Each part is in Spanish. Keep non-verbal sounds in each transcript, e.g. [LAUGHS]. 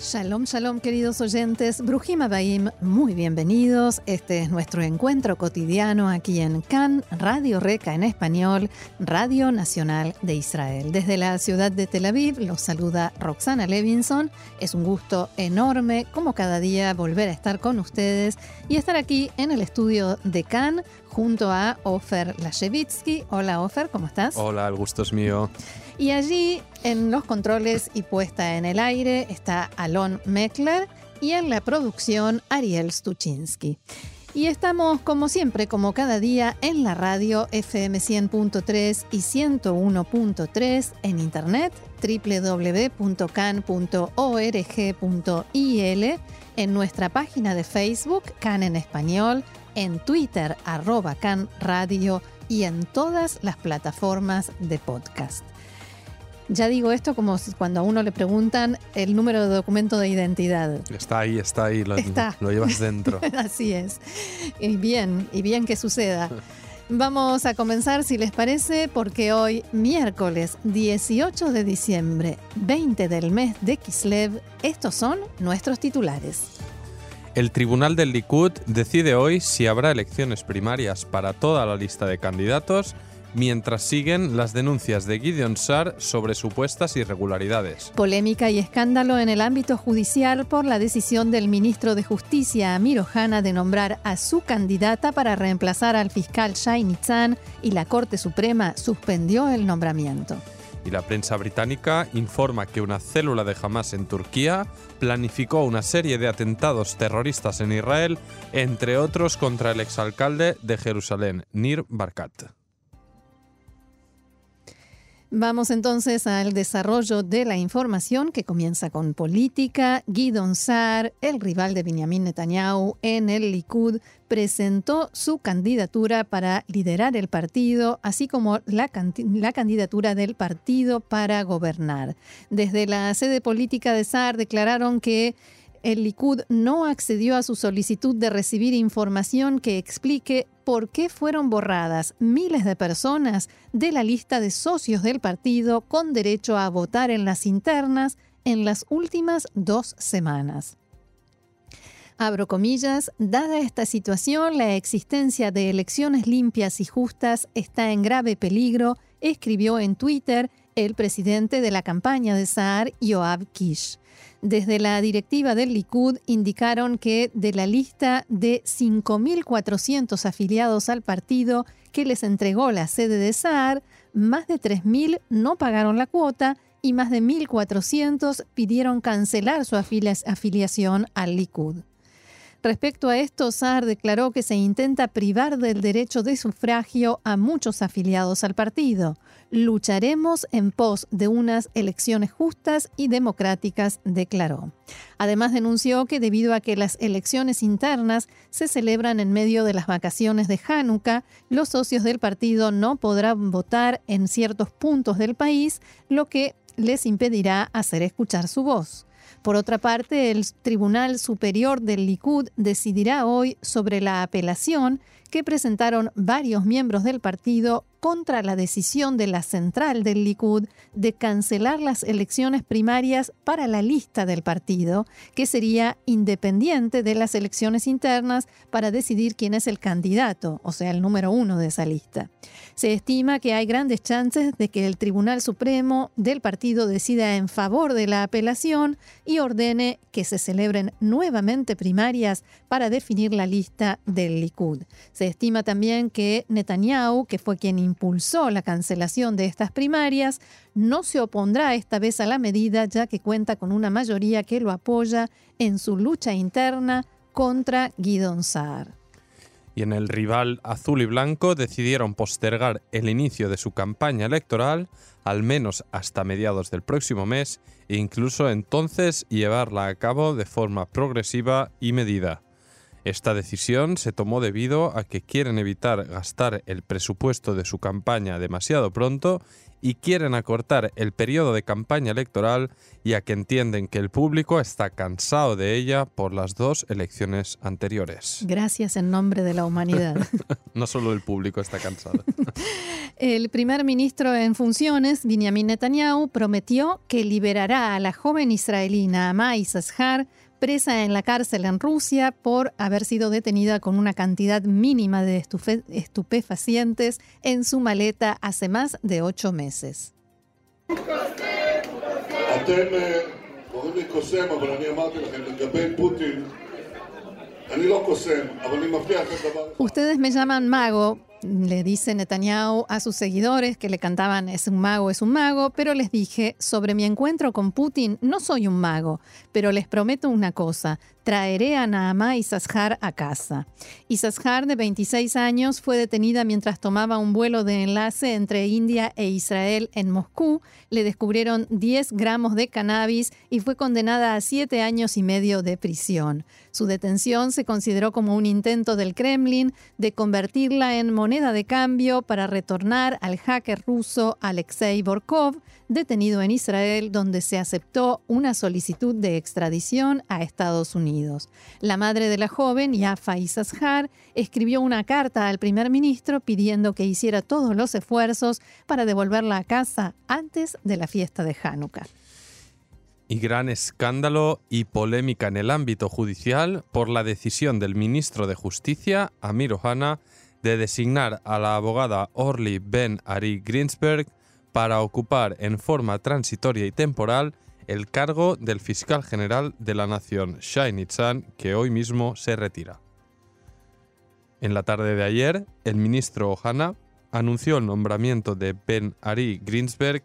Shalom, shalom, queridos oyentes. Brujima Baim, muy bienvenidos. Este es nuestro encuentro cotidiano aquí en CAN, Radio Reca en español, Radio Nacional de Israel. Desde la ciudad de Tel Aviv los saluda Roxana Levinson. Es un gusto enorme, como cada día, volver a estar con ustedes y estar aquí en el estudio de CAN junto a Ofer Lashevitsky. Hola, Ofer, ¿cómo estás? Hola, el gusto es mío. Y allí en los controles y puesta en el aire está Alon Meckler y en la producción Ariel Stuczynski. Y estamos como siempre, como cada día, en la radio FM 100.3 y 101.3 en internet www.can.org.il, en nuestra página de Facebook, Can en Español, en Twitter, arroba Can Radio y en todas las plataformas de podcast. Ya digo esto como cuando a uno le preguntan el número de documento de identidad. Está ahí, está ahí, lo, Está. lo llevas dentro. [LAUGHS] Así es. Y bien, y bien que suceda. Vamos a comenzar, si les parece, porque hoy, miércoles 18 de diciembre, 20 del mes de Kislev, estos son nuestros titulares. El Tribunal del Likud decide hoy si habrá elecciones primarias para toda la lista de candidatos mientras siguen las denuncias de Gideon Sar sobre supuestas irregularidades. Polémica y escándalo en el ámbito judicial por la decisión del ministro de Justicia, Amir Ohana, de nombrar a su candidata para reemplazar al fiscal Shai Nitzan y la Corte Suprema suspendió el nombramiento. Y la prensa británica informa que una célula de Hamas en Turquía planificó una serie de atentados terroristas en Israel, entre otros contra el exalcalde de Jerusalén, Nir Barkat. Vamos entonces al desarrollo de la información que comienza con política. Guidon Sar, el rival de Benjamin Netanyahu en el Likud, presentó su candidatura para liderar el partido, así como la, la, candidatura del partido para gobernar. Desde la sede política de Sar declararon que el Likud no accedió a su solicitud de recibir información que explique por qué fueron borradas miles de personas de la lista de socios del partido con derecho a votar en las internas en las últimas dos semanas. Abro comillas, dada esta situación, la existencia de elecciones limpias y justas está en grave peligro, escribió en Twitter el presidente de la campaña de Saar, Yoav Kish. Desde la directiva del Likud indicaron que de la lista de 5.400 afiliados al partido que les entregó la sede de Saar, más de 3.000 no pagaron la cuota y más de 1.400 pidieron cancelar su afiliación al Likud. Respecto a esto, Saar declaró que se intenta privar del derecho de sufragio a muchos afiliados al partido. Lucharemos en pos de unas elecciones justas y democráticas, declaró. Además denunció que debido a que las elecciones internas se celebran en medio de las vacaciones de Hanukkah, los socios del partido no podrán votar en ciertos puntos del país, lo que les impedirá hacer escuchar su voz. Por otra parte, el Tribunal Superior del Likud decidirá hoy sobre la apelación que presentaron varios miembros del partido contra la decisión de la central del Likud de cancelar las elecciones primarias para la lista del partido, que sería independiente de las elecciones internas para decidir quién es el candidato, o sea, el número uno de esa lista. Se estima que hay grandes chances de que el Tribunal Supremo del partido decida en favor de la apelación y ordene que se celebren nuevamente primarias para definir la lista del Likud. Se estima también que Netanyahu, que fue quien impulsó la cancelación de estas primarias, no se opondrá esta vez a la medida ya que cuenta con una mayoría que lo apoya en su lucha interna contra Guidon Saar. Y en el rival azul y blanco decidieron postergar el inicio de su campaña electoral al menos hasta mediados del próximo mes e incluso entonces llevarla a cabo de forma progresiva y medida. Esta decisión se tomó debido a que quieren evitar gastar el presupuesto de su campaña demasiado pronto y quieren acortar el periodo de campaña electoral ya que entienden que el público está cansado de ella por las dos elecciones anteriores. Gracias en nombre de la humanidad. [LAUGHS] no solo el público está cansado. [LAUGHS] el primer ministro en funciones, Benjamin Netanyahu, prometió que liberará a la joven israelina Amai Sashar presa en la cárcel en Rusia por haber sido detenida con una cantidad mínima de estupefacientes en su maleta hace más de ocho meses. Ustedes me llaman mago, le dice Netanyahu a sus seguidores que le cantaban es un mago, es un mago, pero les dije, sobre mi encuentro con Putin, no soy un mago, pero les prometo una cosa, traeré a Naamá Sashar a casa. Sashar, de 26 años, fue detenida mientras tomaba un vuelo de enlace entre India e Israel en Moscú. Le descubrieron 10 gramos de cannabis y fue condenada a 7 años y medio de prisión. Su detención se consideró como un intento del Kremlin de convertirla en moneda de cambio para retornar al hacker ruso Alexei Borkov, detenido en Israel, donde se aceptó una solicitud de extradición a Estados Unidos. La madre de la joven, Yafa Isashar, escribió una carta al primer ministro pidiendo que hiciera todos los esfuerzos para devolverla a casa antes de la fiesta de Hanukkah. Y gran escándalo y polémica en el ámbito judicial por la decisión del ministro de Justicia, Amir Ohana, de designar a la abogada Orly Ben Ari Greensberg para ocupar en forma transitoria y temporal el cargo del fiscal general de la nación, Shai que hoy mismo se retira. En la tarde de ayer, el ministro Ohana anunció el nombramiento de Ben Ari Greensberg,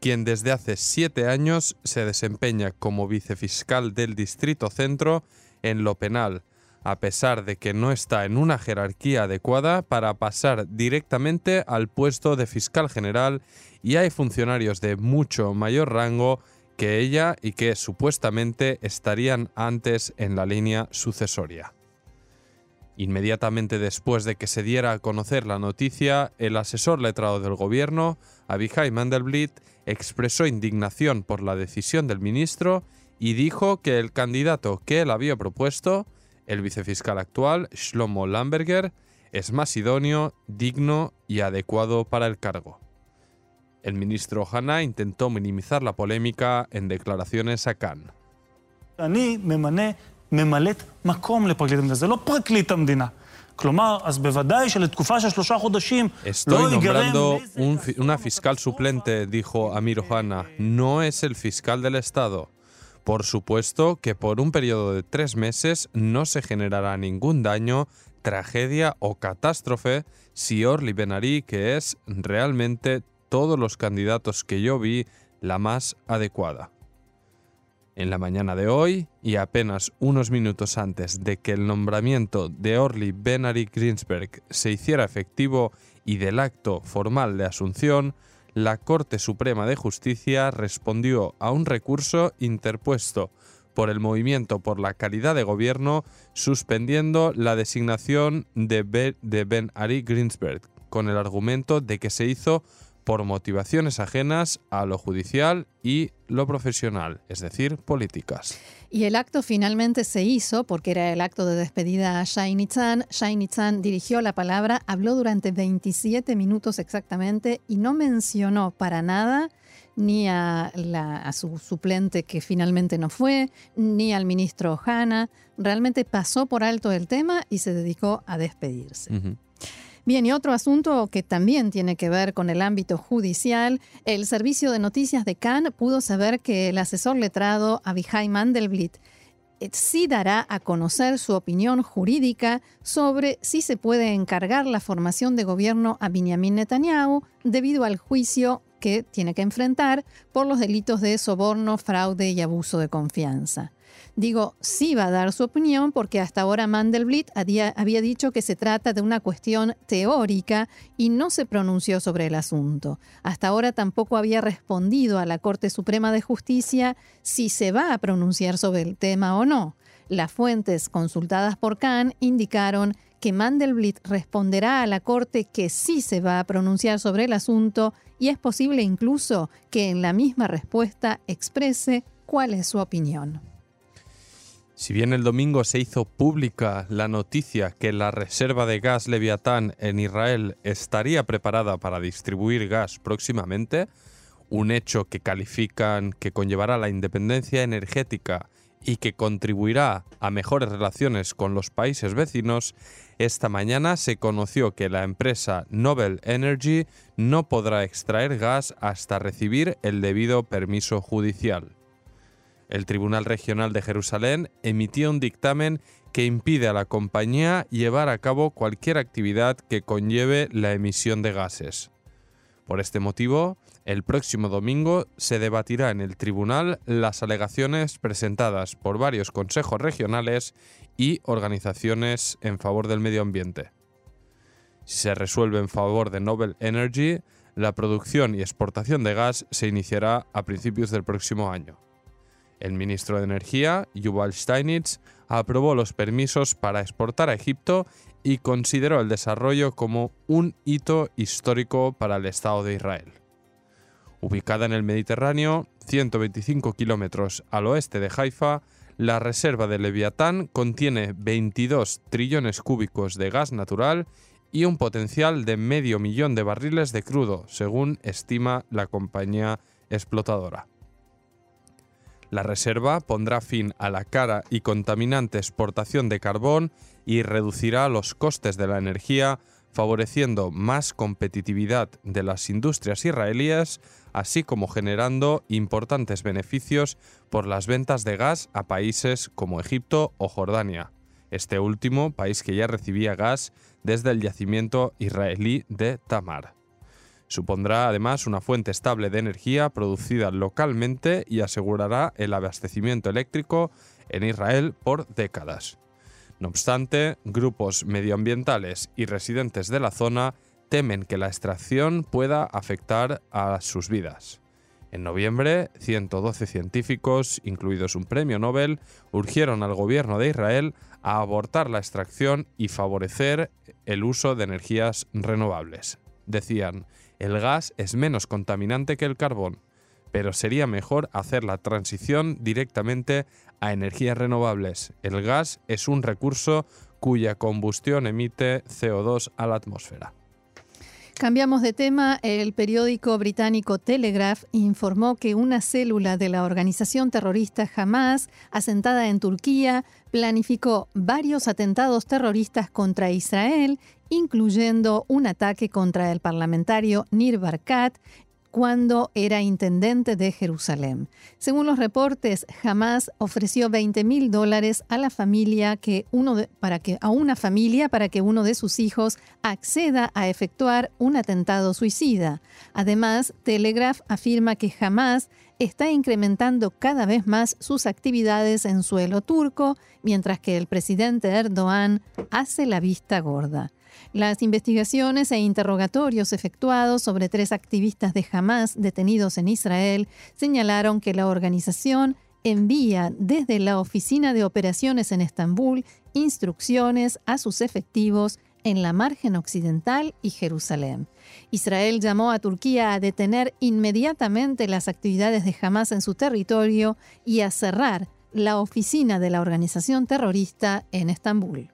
quien desde hace siete años se desempeña como vicefiscal del Distrito Centro en lo penal, a pesar de que no está en una jerarquía adecuada para pasar directamente al puesto de fiscal general y hay funcionarios de mucho mayor rango que ella y que supuestamente estarían antes en la línea sucesoria. Inmediatamente después de que se diera a conocer la noticia, el asesor letrado del gobierno, Abihai Mandelblit, expresó indignación por la decisión del ministro y dijo que el candidato que él había propuesto, el vicefiscal actual, Shlomo Lamberger, es más idóneo, digno y adecuado para el cargo. El ministro Hanna intentó minimizar la polémica en declaraciones a Cannes. Estoy nombrando una fiscal suplente, dijo Amir Ohana. No es el fiscal del Estado. Por supuesto que por un periodo de tres meses no se generará ningún daño, tragedia o catástrofe si Orly Benari, que es realmente todos los candidatos que yo vi, la más adecuada. En la mañana de hoy, y apenas unos minutos antes de que el nombramiento de Orly Benari Greensberg se hiciera efectivo y del acto formal de asunción, la Corte Suprema de Justicia respondió a un recurso interpuesto por el Movimiento por la Calidad de Gobierno suspendiendo la designación de Ben, Ari Greensberg con el argumento de que se hizo por motivaciones ajenas a lo judicial y lo profesional, es decir, políticas. Y el acto finalmente se hizo porque era el acto de despedida a Shai Chan. Shai Chan dirigió la palabra, habló durante 27 minutos exactamente y no mencionó para nada ni a, a, su suplente que finalmente no fue, ni al ministro Hanna. Realmente pasó por alto el tema y se dedicó a despedirse. Bien, y otro asunto que también tiene que ver con el ámbito judicial, el servicio de noticias de Cannes pudo saber que el asesor letrado Abihai Mandelblit eh, sí dará a conocer su opinión jurídica sobre si se puede encargar la formación de gobierno a Benjamin Netanyahu debido al juicio que tiene que enfrentar por los delitos de soborno, fraude y abuso de confianza. Digo, sí va a dar su opinión porque hasta ahora Mandelblit había, dicho que se trata de una cuestión teórica y no se pronunció sobre el asunto. Hasta ahora tampoco había respondido a la Corte Suprema de Justicia si se va a pronunciar sobre el tema o no. Las fuentes consultadas por Khan indicaron que Mandelblit responderá a la Corte que sí se va a pronunciar sobre el asunto y es posible incluso que en la misma respuesta exprese cuál es su opinión. Si bien el domingo se hizo pública la noticia que la reserva de gas Leviatán en Israel estaría preparada para distribuir gas próximamente, un hecho que califican que conllevará la independencia energética y que contribuirá a mejores relaciones con los países vecinos, esta mañana se conoció que la empresa Nobel Energy no podrá extraer gas hasta recibir el debido permiso judicial. El Tribunal Regional de Jerusalén emitió un dictamen que impide a la compañía llevar a cabo cualquier actividad que conlleve la emisión de gases. Por este motivo, el próximo domingo se debatirá en el tribunal las alegaciones presentadas por varios consejos regionales y organizaciones en favor del medio ambiente. Si se resuelve en favor de Nobel Energy, la producción y exportación de gas se iniciará a principios del próximo año. El ministro de Energía, Yuval Steinitz, aprobó los permisos para exportar a Egipto y consideró el desarrollo como un hito histórico para el Estado de Israel. Ubicada en el Mediterráneo, 125 kilómetros al oeste de Haifa, la reserva de Leviatán contiene 22 trillones cúbicos de gas natural y un potencial de medio millón de barriles de crudo, según estima la compañía explotadora. La reserva pondrá fin a la cara y contaminante exportación de carbón y reducirá los costes de la energía favoreciendo más competitividad de las industrias israelíes, así como generando importantes beneficios por las ventas de gas a países como Egipto o Jordania, este último país que ya recibía gas desde el yacimiento israelí de Tamar. Supondrá además una fuente estable de energía producida localmente y asegurará el abastecimiento eléctrico en Israel por décadas. No obstante, grupos medioambientales y residentes de la zona temen que la extracción pueda afectar a sus vidas. En noviembre, 112 científicos, incluidos un premio Nobel, urgieron al gobierno de Israel a abortar la extracción y favorecer el uso de energías renovables. Decían, el gas es menos contaminante que el carbón, pero sería mejor hacer la transición directamente a energías renovables. El gas es un recurso cuya combustión emite CO2 a la atmósfera. Cambiamos de tema. El periódico británico Telegraph informó que una célula de la organización terrorista Hamas, asentada en Turquía, planificó varios atentados terroristas contra Israel, incluyendo un ataque contra el parlamentario Nir Barkat cuando era intendente de Jerusalén. Según los reportes, Hamas ofreció 20 mil dólares a la familia que para que, a una familia para que uno de sus hijos acceda a efectuar un atentado suicida. Además, Telegraph afirma que Hamas está incrementando cada vez más sus actividades en suelo turco, mientras que el presidente Erdogan hace la vista gorda. Las investigaciones e interrogatorios efectuados sobre tres activistas de Hamas detenidos en Israel señalaron que la organización envía desde la Oficina de Operaciones en Estambul instrucciones a sus efectivos en la margen occidental y Jerusalén. Israel llamó a Turquía a detener inmediatamente las actividades de Hamas en su territorio y a cerrar la oficina de la organización terrorista en Estambul.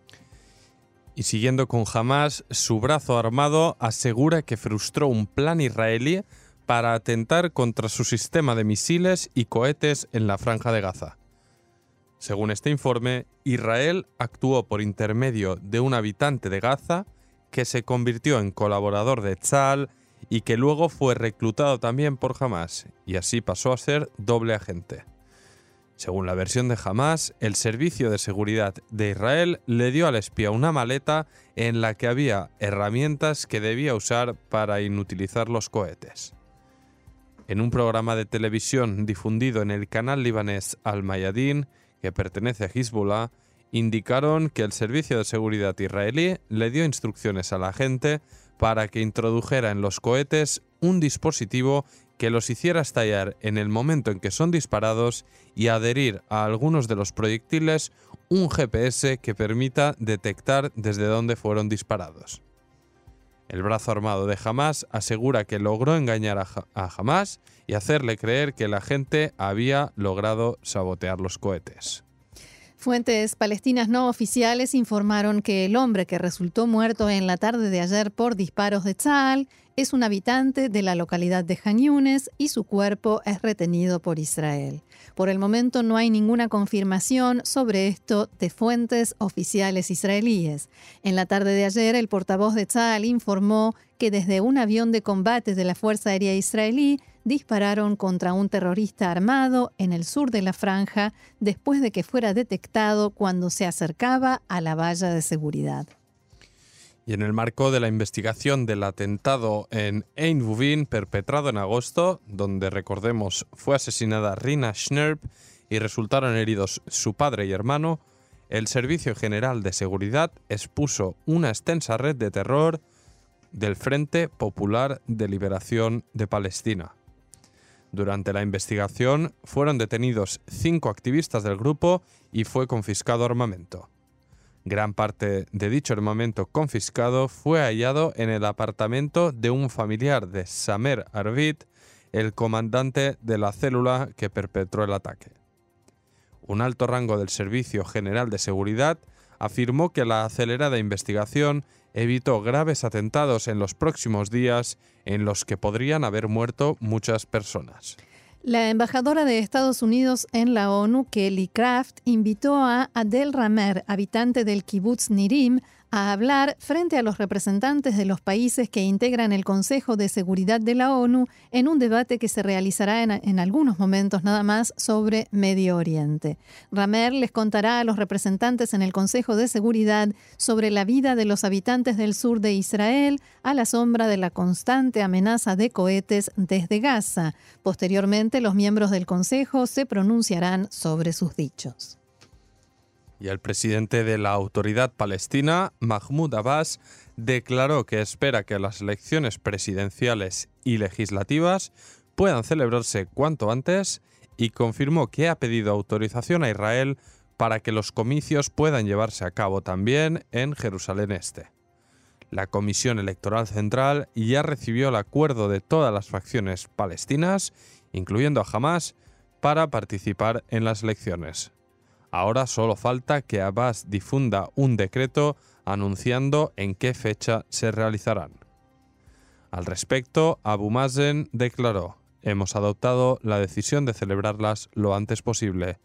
Y siguiendo con Hamas, su brazo armado asegura que frustró un plan israelí para atentar contra su sistema de misiles y cohetes en la franja de Gaza. Según este informe, Israel actuó por intermedio de un habitante de Gaza que se convirtió en colaborador de Tzal y que luego fue reclutado también por Hamas, y así pasó a ser doble agente. Según la versión de Hamas, el Servicio de Seguridad de Israel le dio al espía una maleta en la que había herramientas que debía usar para inutilizar los cohetes. En un programa de televisión difundido en el canal libanés Al Mayadin, que pertenece a Hezbollah, indicaron que el Servicio de Seguridad israelí le dio instrucciones a la gente para que introdujera en los cohetes un dispositivo que los hiciera estallar en el momento en que son disparados y adherir a algunos de los proyectiles un GPS que permita detectar desde dónde fueron disparados. El brazo armado de Hamas asegura que logró engañar a, Hamas y hacerle creer que la gente había logrado sabotear los cohetes. Fuentes palestinas no oficiales informaron que el hombre que resultó muerto en la tarde de ayer por disparos de Tzal es un habitante de la localidad de Han y su cuerpo es retenido por Israel. Por el momento no hay ninguna confirmación sobre esto de fuentes oficiales israelíes. En la tarde de ayer, el portavoz de Tzal informó que desde un avión de combate de la Fuerza Aérea Israelí dispararon contra un terrorista armado en el sur de la franja después de que fuera detectado cuando se acercaba a la valla de seguridad. Y en el marco de la investigación del atentado en Ein perpetrado en agosto, donde recordemos fue asesinada Rina Schnerb y resultaron heridos su padre y hermano, el Servicio General de Seguridad expuso una extensa red de terror del Frente Popular de Liberación de Palestina. Durante la investigación fueron detenidos cinco activistas del grupo y fue confiscado armamento. Gran parte de dicho armamento confiscado fue hallado en el apartamento de un familiar de Samer Arvid, el comandante de la célula que perpetró el ataque. Un alto rango del Servicio General de Seguridad afirmó que la acelerada investigación evitó graves atentados en los próximos días en los que podrían haber muerto muchas personas. La embajadora de Estados Unidos en la ONU, Kelly Craft, invitó a Adel Ramer, habitante del kibbutz Nirim, a hablar frente a los representantes de los países que integran el Consejo de Seguridad de la ONU en un debate que se realizará en, algunos momentos nada más sobre Medio Oriente. Ramer les contará a los representantes en el Consejo de Seguridad sobre la vida de los habitantes del sur de Israel a la sombra de la constante amenaza de cohetes desde Gaza. Posteriormente, los miembros del Consejo se pronunciarán sobre sus dichos. Y el presidente de la autoridad palestina, Mahmoud Abbas, declaró que espera que las elecciones presidenciales y legislativas puedan celebrarse cuanto antes y confirmó que ha pedido autorización a Israel para que los comicios puedan llevarse a cabo también en Jerusalén Este. La Comisión Electoral Central ya recibió el acuerdo de todas las facciones palestinas, incluyendo a Hamas, para participar en las elecciones. Ahora solo falta que Abbas difunda un decreto anunciando en qué fecha se realizarán. Al respecto, Abu Mazen declaró, hemos adoptado la decisión de celebrarlas lo antes posible.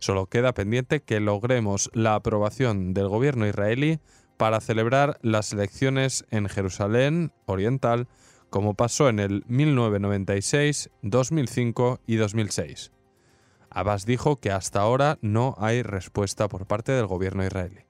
Solo queda pendiente que logremos la aprobación del gobierno israelí para celebrar las elecciones en Jerusalén Oriental, como pasó en el 1996, 2005 y 2006. Abbas dijo que hasta ahora no hay respuesta por parte del gobierno israelí.